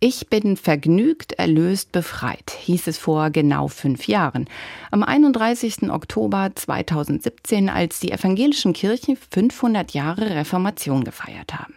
Ich bin vergnügt, erlöst, befreit, hieß es vor genau fünf Jahren. Am 31. Oktober 2017, als die evangelischen Kirchen 500 Jahre Reformation gefeiert haben.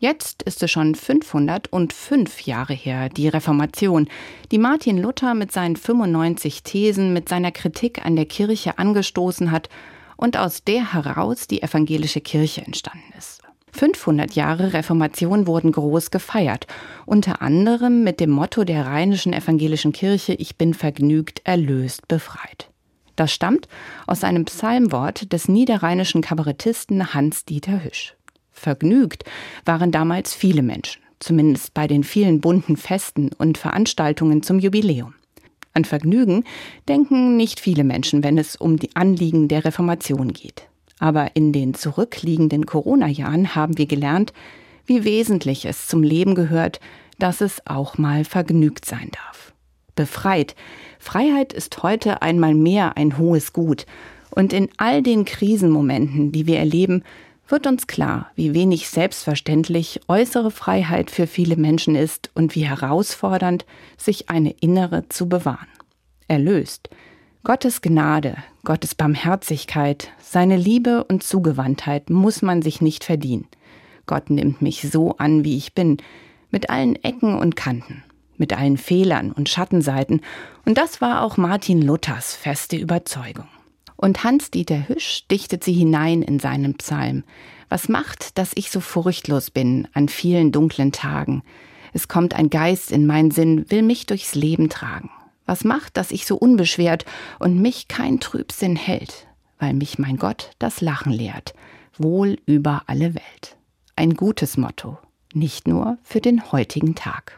Jetzt ist es schon 505 Jahre her, die Reformation, die Martin Luther mit seinen 95 Thesen, mit seiner Kritik an der Kirche angestoßen hat und aus der heraus die evangelische Kirche entstanden ist. 500 Jahre Reformation wurden groß gefeiert, unter anderem mit dem Motto der Rheinischen Evangelischen Kirche Ich bin vergnügt, erlöst, befreit. Das stammt aus einem Psalmwort des niederrheinischen Kabarettisten Hans-Dieter Hüsch. Vergnügt waren damals viele Menschen, zumindest bei den vielen bunten Festen und Veranstaltungen zum Jubiläum. An Vergnügen denken nicht viele Menschen, wenn es um die Anliegen der Reformation geht. Aber in den zurückliegenden Corona-Jahren haben wir gelernt, wie wesentlich es zum Leben gehört, dass es auch mal vergnügt sein darf. Befreit. Freiheit ist heute einmal mehr ein hohes Gut. Und in all den Krisenmomenten, die wir erleben, wird uns klar, wie wenig selbstverständlich äußere Freiheit für viele Menschen ist und wie herausfordernd, sich eine innere zu bewahren. Erlöst. Gottes Gnade, Gottes Barmherzigkeit, seine Liebe und Zugewandtheit muss man sich nicht verdienen. Gott nimmt mich so an, wie ich bin, mit allen Ecken und Kanten, mit allen Fehlern und Schattenseiten, und das war auch Martin Luthers feste Überzeugung. Und Hans-Dieter Hüsch dichtet sie hinein in seinen Psalm. Was macht, dass ich so furchtlos bin an vielen dunklen Tagen? Es kommt ein Geist in meinen Sinn, will mich durchs Leben tragen. Was macht, dass ich so unbeschwert und mich kein Trübsinn hält, weil mich mein Gott das Lachen lehrt, wohl über alle Welt. Ein gutes Motto, nicht nur für den heutigen Tag.